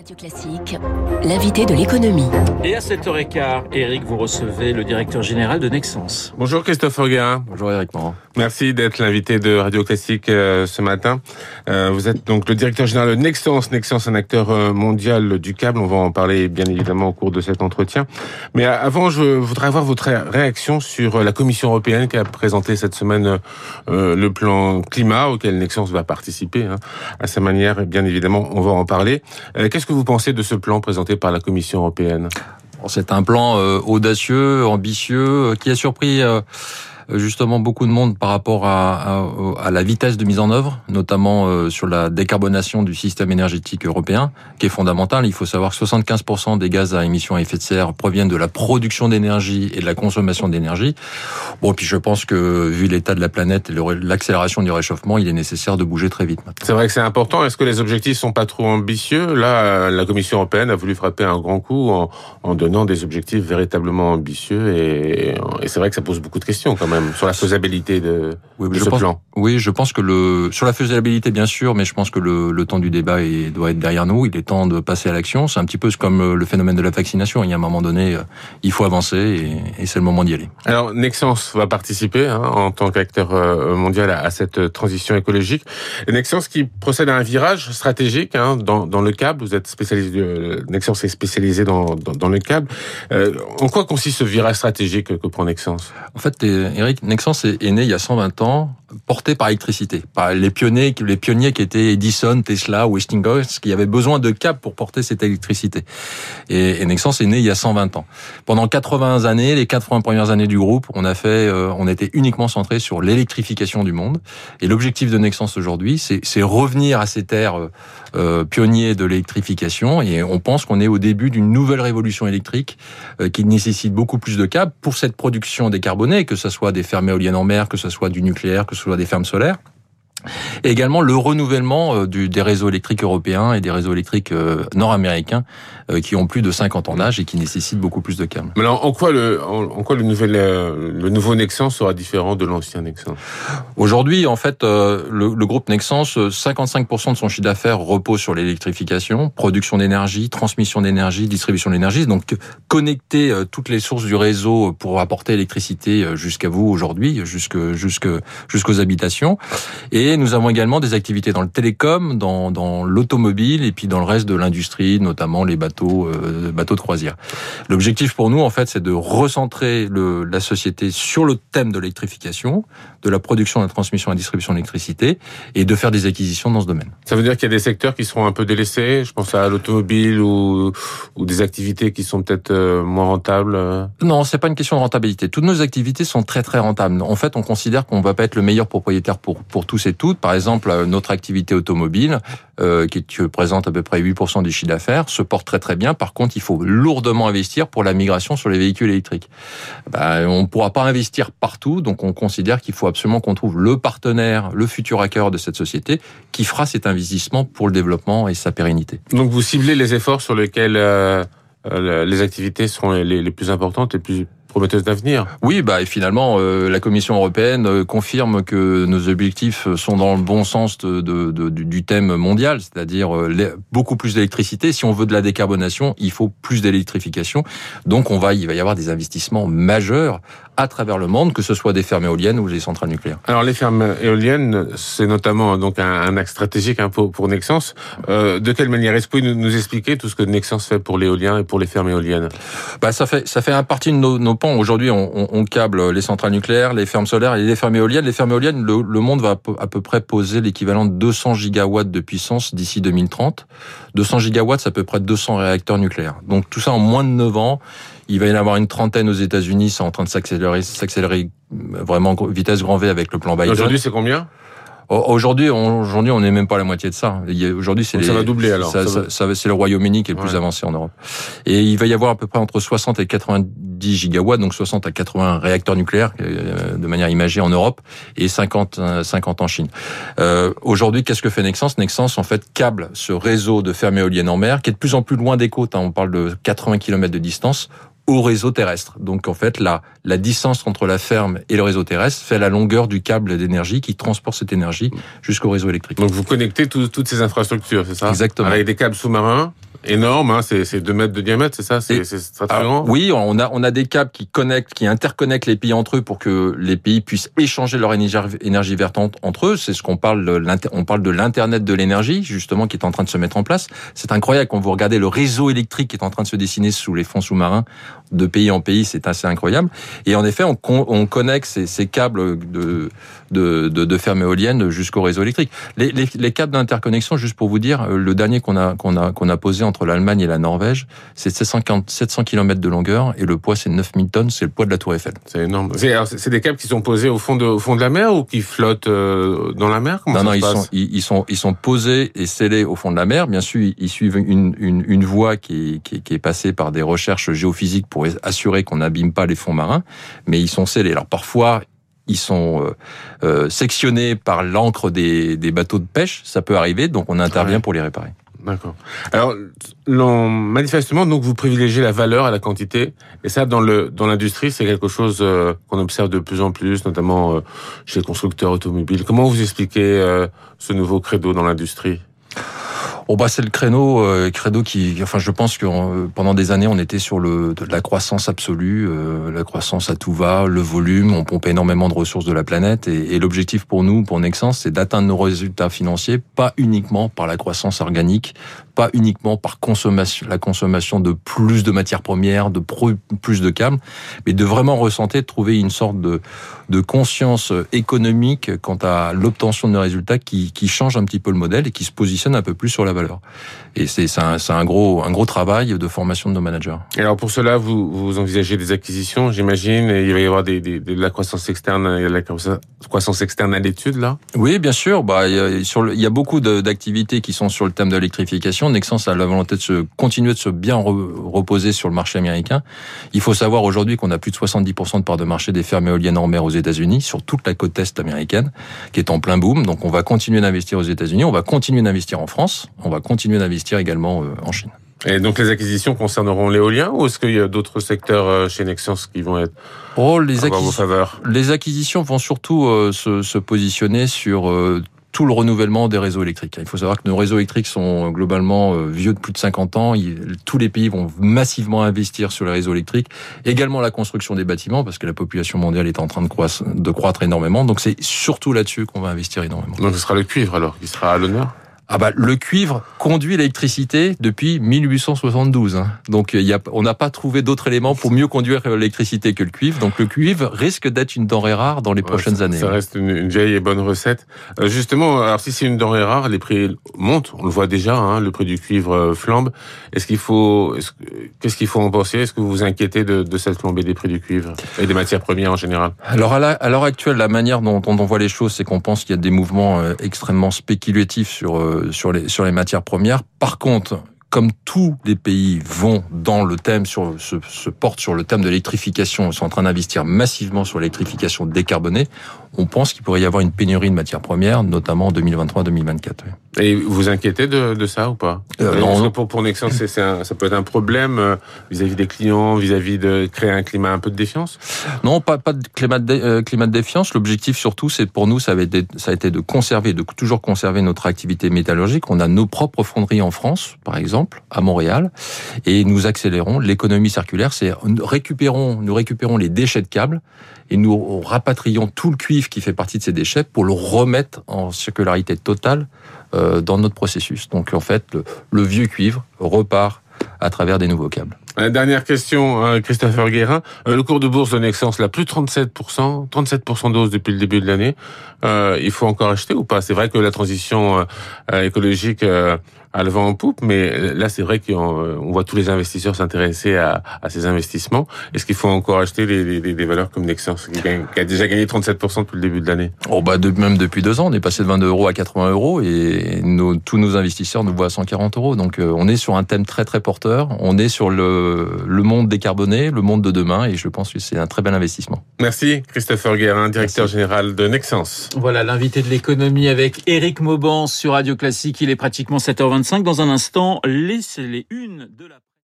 Radio Classique, l'invité de l'économie. Et à 7h15, Eric, vous recevez le directeur général de Nexens. Bonjour Christophe Auguin. Bonjour Eric Morand. Merci d'être l'invité de Radio Classique euh, ce matin. Euh, vous êtes donc le directeur général de Nexens. Nexens, un acteur euh, mondial du câble. On va en parler bien évidemment au cours de cet entretien. Mais avant, je voudrais avoir votre réaction sur la Commission européenne qui a présenté cette semaine le plan climat auquel Nexens va participer hein, à sa manière. Et bien évidemment, on va en parler. Qu'est-ce que vous pensez de ce plan présenté par la Commission européenne? C'est un plan audacieux, ambitieux, qui a surpris justement beaucoup de monde par rapport à, la vitesse de mise en œuvre, notamment euh, sur la décarbonation du système énergétique européen, qui est fondamentale. Il faut savoir que 75% des gaz à émission à effet de serre proviennent de la production d'énergie et de la consommation d'énergie. Bon, puis je pense que vu l'état de la planète et l'accélération du réchauffement, il est nécessaire de bouger très vite. C'est vrai que c'est important. Est-ce que les objectifs sont pas trop ambitieux? Là, la Commission européenne a voulu frapper un grand coup en, en donnant des objectifs véritablement ambitieux et, et c'est vrai que ça pose beaucoup de questions quand même sur la faisabilité de, oui, ce plan. Oui, je pense que le sur la faisabilité bien sûr, mais je pense que le, le temps du débat est, doit être derrière nous. Il est temps de passer à l'action. C'est un petit peu comme euh, le phénomène de la vaccination. Il y a un moment donné, euh, il faut avancer et, et c'est le moment d'y aller. Alors Nexens va participer hein, en tant qu'acteur euh, mondial à, cette transition écologique. Nexens qui procède à un virage stratégique hein, dans, dans le câble. Vous êtes spécialisé, Nexens est spécialisé dans, dans, dans le câble. Euh, en quoi consiste ce virage stratégique que prend Nexens En fait, Eric, Nexens est, né il y a 120 ans, porté par l'électricité, par les pionniers, les pionniers qui étaient Edison, Tesla, Westinghouse, qui avaient besoin de câbles pour porter cette électricité. Et, et Nexens est né il y a 120 ans. Pendant 80 années, les 80 premières années du groupe, on a fait, euh, on était uniquement centré sur l'électrification du monde. Et l'objectif de Nexens aujourd'hui, c'est revenir à ces terres euh, euh, pionniers de l'électrification. Et on pense qu'on est au début d'une nouvelle révolution électrique qui nécessite beaucoup plus de câbles pour cette production décarbonée, que ce soit des fermes éoliennes en mer, que ce soit du nucléaire, que ce soit des fermes solaires. Et également le renouvellement euh, du, des réseaux électriques européens et des réseaux électriques euh, nord-américains euh, qui ont plus de 50 ans d'âge et qui nécessitent beaucoup plus de câbles. Mais alors, en quoi le, en, quoi le, nouvel, le nouveau Nexans sera différent de l'ancien Nexans? Aujourd'hui, en fait, le, le, groupe Nexans, 55% de son chiffre d'affaires repose sur l'électrification, production d'énergie, transmission d'énergie, distribution d'énergie. Donc, connecter toutes les sources du réseau pour apporter l'électricité jusqu'à vous aujourd'hui, jusque, jusque, jusqu'aux habitations. Et nous avons également des activités dans le télécom, dans, dans l'automobile et puis dans le reste de l'industrie, notamment les bateaux, euh, bateaux de croisière. L'objectif pour nous, en fait, c'est de recentrer le, la société sur le thème de l'électrification, de la production, de la transmission et la distribution d'électricité et de faire des acquisitions dans ce domaine. Ça veut dire qu'il y a des secteurs qui seront un peu délaissés. Je pense à l'automobile ou, ou des activités qui sont peut-être euh, moins rentables. Non, c'est pas une question de rentabilité. Toutes nos activités sont très très rentables. En fait, on considère qu'on va pas être le meilleur propriétaire pour pour tous ces par exemple, euh, notre activité automobile, euh, qui présente à peu près 8% du chiffre d'affaires, se porte très très bien. Par contre, il faut lourdement investir pour la migration sur les véhicules électriques. Ben, on ne pourra pas investir partout, donc on considère qu'il faut absolument qu'on trouve le partenaire, le futur hacker de cette société, qui fera cet investissement pour le développement et sa pérennité. Donc vous ciblez les efforts sur lesquels euh, les activités seront les, les plus importantes et plus prometteuse d'avenir. Oui, bah et finalement, euh, la Commission européenne euh, confirme que nos objectifs sont dans le bon sens de, de, du thème mondial, c'est-à-dire euh, beaucoup plus d'électricité. Si on veut de la décarbonation, il faut plus d'électrification. Donc, on va, il va y avoir des investissements majeurs à travers le monde, que ce soit des fermes éoliennes ou des centrales nucléaires. Alors, les fermes éoliennes, c'est notamment donc un, axe stratégique hein, pour, pour Nexens. Euh, de quelle manière est-ce que vous pouvez nous, expliquer tout ce que Nexens fait pour l'éolien et pour les fermes éoliennes? Bah, ça fait ça fait un partie de nos, nos Aujourd'hui, on, on, câble les centrales nucléaires, les fermes solaires et les fermes éoliennes. Les fermes éoliennes, le, le monde va à peu près poser l'équivalent de 200 gigawatts de puissance d'ici 2030. 200 gigawatts, c'est à peu près 200 réacteurs nucléaires. Donc tout ça en moins de 9 ans. Il va y en avoir une trentaine aux États-Unis, c'est en train de s'accélérer, s'accélérer vraiment vitesse grand V avec le plan Biden. Aujourd'hui, c'est combien? Aujourd'hui, aujourd'hui, on n'est même pas à la moitié de ça. Aujourd'hui, c'est ça va doubler alors. Ça, ça, c'est le Royaume-Uni qui est le plus avancé en Europe. Et il va y avoir à peu près entre 60 et 90 gigawatts, donc 60 à 80 réacteurs nucléaires euh, de manière imagée en Europe et 50 50 en Chine. Euh, aujourd'hui, qu'est-ce que fait Nexens Nexens en fait câble ce réseau de fermes éoliennes en mer qui est de plus en plus loin des côtes. Hein. on parle de 80 km de distance au réseau terrestre. Donc en fait, la, la distance entre la ferme et le réseau terrestre fait la longueur du câble d'énergie qui transporte cette énergie jusqu'au réseau électrique. Donc vous connectez toutes ces infrastructures, c'est ça Exactement. Avec des câbles sous-marins énorme, hein, c'est 2 mètres de diamètre, c'est ça C'est grand Oui, on a, on a des câbles qui connectent, qui interconnectent les pays entre eux pour que les pays puissent échanger leur énergie, énergie verte entre eux. C'est ce qu'on parle de, on parle de l'Internet de l'énergie, justement, qui est en train de se mettre en place. C'est incroyable quand vous regardez le réseau électrique qui est en train de se dessiner sous les fonds sous-marins de pays en pays, c'est assez incroyable. Et en effet, on, on connecte ces, ces câbles de, de, de, de fermes éoliennes jusqu'au réseau électrique. Les, les, les câbles d'interconnexion, juste pour vous dire, le dernier qu'on a, qu'on a, qu'on a posé entre l'Allemagne et la Norvège, c'est 750, 700 km de longueur et le poids c'est 9000 tonnes, c'est le poids de la Tour Eiffel. C'est énorme. C'est des câbles qui sont posés au fond de, au fond de la mer ou qui flottent euh, dans la mer? Non, non, ils sont, ils, sont, ils sont posés et scellés au fond de la mer. Bien sûr, ils suivent une, une, une voie qui, qui, qui est passée par des recherches géophysiques pour assurer qu'on n'abîme pas les fonds marins, mais ils sont scellés. Alors parfois, ils sont euh, euh, sectionnés par l'encre des, des, bateaux de pêche, ça peut arriver, donc on intervient pour les réparer. D'accord. Alors, manifestement, donc vous privilégiez la valeur à la quantité, et ça, dans le dans l'industrie, c'est quelque chose euh, qu'on observe de plus en plus, notamment chez les constructeurs automobiles. Comment vous expliquez ce nouveau credo dans l'industrie? Oh bah c'est le créneau, euh, créneau qui, enfin je pense que euh, pendant des années on était sur le la croissance absolue, euh, la croissance à tout va, le volume, on pompe énormément de ressources de la planète et, et l'objectif pour nous, pour Nexens, c'est d'atteindre nos résultats financiers, pas uniquement par la croissance organique, pas uniquement par consommation, la consommation de plus de matières premières, de plus de câbles, mais de vraiment ressentir, de trouver une sorte de, de conscience économique quant à l'obtention de résultats qui, qui change un petit peu le modèle et qui se positionne un peu plus sur la valeur. Et c'est un, un, gros, un gros travail de formation de nos managers. Et alors pour cela, vous, vous envisagez des acquisitions, j'imagine, il va y avoir des, des, de la croissance externe, de la croissance externe à l'étude là? Oui, bien sûr. Bah, il, y a, sur le, il y a beaucoup d'activités qui sont sur le thème de l'électrification Nexens a la volonté de se continuer de se bien reposer sur le marché américain. Il faut savoir aujourd'hui qu'on a plus de 70% de part de marché des fermes éoliennes en mer aux États-Unis, sur toute la côte est américaine, qui est en plein boom. Donc on va continuer d'investir aux États-Unis, on va continuer d'investir en France, on va continuer d'investir également euh, en Chine. Et donc les acquisitions concerneront l'éolien ou est-ce qu'il y a d'autres secteurs euh, chez Nexens qui vont être oh, les, les acquisitions vont surtout euh, se, se, positionner sur tout le renouvellement des réseaux électriques. Il faut savoir que nos réseaux électriques sont globalement euh, vieux de plus de 50 ans. Tous les pays vont massivement investir sur les réseaux électriques. Également la construction des bâtiments, parce que la population mondiale est en train de croître, de croître énormément. Donc c'est surtout là-dessus qu'on va investir énormément. Donc ce sera le cuivre alors qui sera à l'honneur? Ah bah, le cuivre conduit l'électricité depuis 1872. Hein. Donc il y a, on n'a pas trouvé d'autres éléments pour mieux conduire l'électricité que le cuivre. Donc le cuivre risque d'être une denrée rare dans les prochaines années. Ça reste une, vieille et bonne recette. Euh, justement, alors si c'est une denrée rare, les prix montent. On le voit déjà, hein, le prix du cuivre euh, flambe. Est-ce qu'il faut, qu'est-ce qu'il faut en penser? Est-ce que vous vous inquiétez de, de, cette flambée des prix du cuivre et des matières premières en général? Alors à l'heure actuelle, la manière dont, dont, on voit les choses, c'est qu'on pense qu'il y a des mouvements euh, extrêmement spéculatifs sur sur les, sur les matières premières. Par contre, comme tous les pays vont dans le thème, sur, se, portent sur le thème de l'électrification, sont en train d'investir massivement sur l'électrification décarbonée, on pense qu'il pourrait y avoir une pénurie de matières premières, notamment en 2023-2024. Et vous inquiétez de, de ça ou pas euh, non, pour, pour Nexens, c'est, ça peut être un problème euh, vis-à-vis des clients, vis-à-vis de créer un climat un peu de défiance Non, pas, pas de climat de, euh, climat de défiance. L'objectif surtout, c'est pour nous, ça, avait été, ça a été de conserver, de toujours conserver notre activité métallurgique. On a nos propres fonderies en France, par exemple, à Montréal, et nous accélérons l'économie circulaire. C'est récupérons, nous récupérons les déchets de câbles et nous rapatrions tout le cuivre qui fait partie de ces déchets pour le remettre en circularité totale dans notre processus. Donc en fait, le, vieux cuivre repart à travers des nouveaux câbles. Dernière question, euh, Christopher Guérin. Euh, le cours de bourse de Nexens, là, plus de 37%, 37% d'hausse depuis le début de l'année. il faut encore acheter ou pas? C'est vrai que la transition écologique à le vent en poupe, mais là c'est vrai qu'on voit tous les investisseurs s'intéresser à, à, ces investissements. Est-ce qu'il faut encore acheter des, valeurs comme Nexens qui, a déjà gagné 37% depuis le début de l'année? Oh bah de, même depuis deux ans, on est passé de 22 euros à 80 euros et nos, tous nos investisseurs nous voient à 140 euros. Donc euh, on est sur un thème très très porteur. On est sur le, le monde décarboné, le monde de demain et je pense que c'est un très bel investissement. Merci Christopher Guérin, directeur général de Nexens. Voilà l'invité de l'économie avec Eric Mauban sur Radio Classique. Il est pratiquement 7h20 dans un instant, les, les unes de la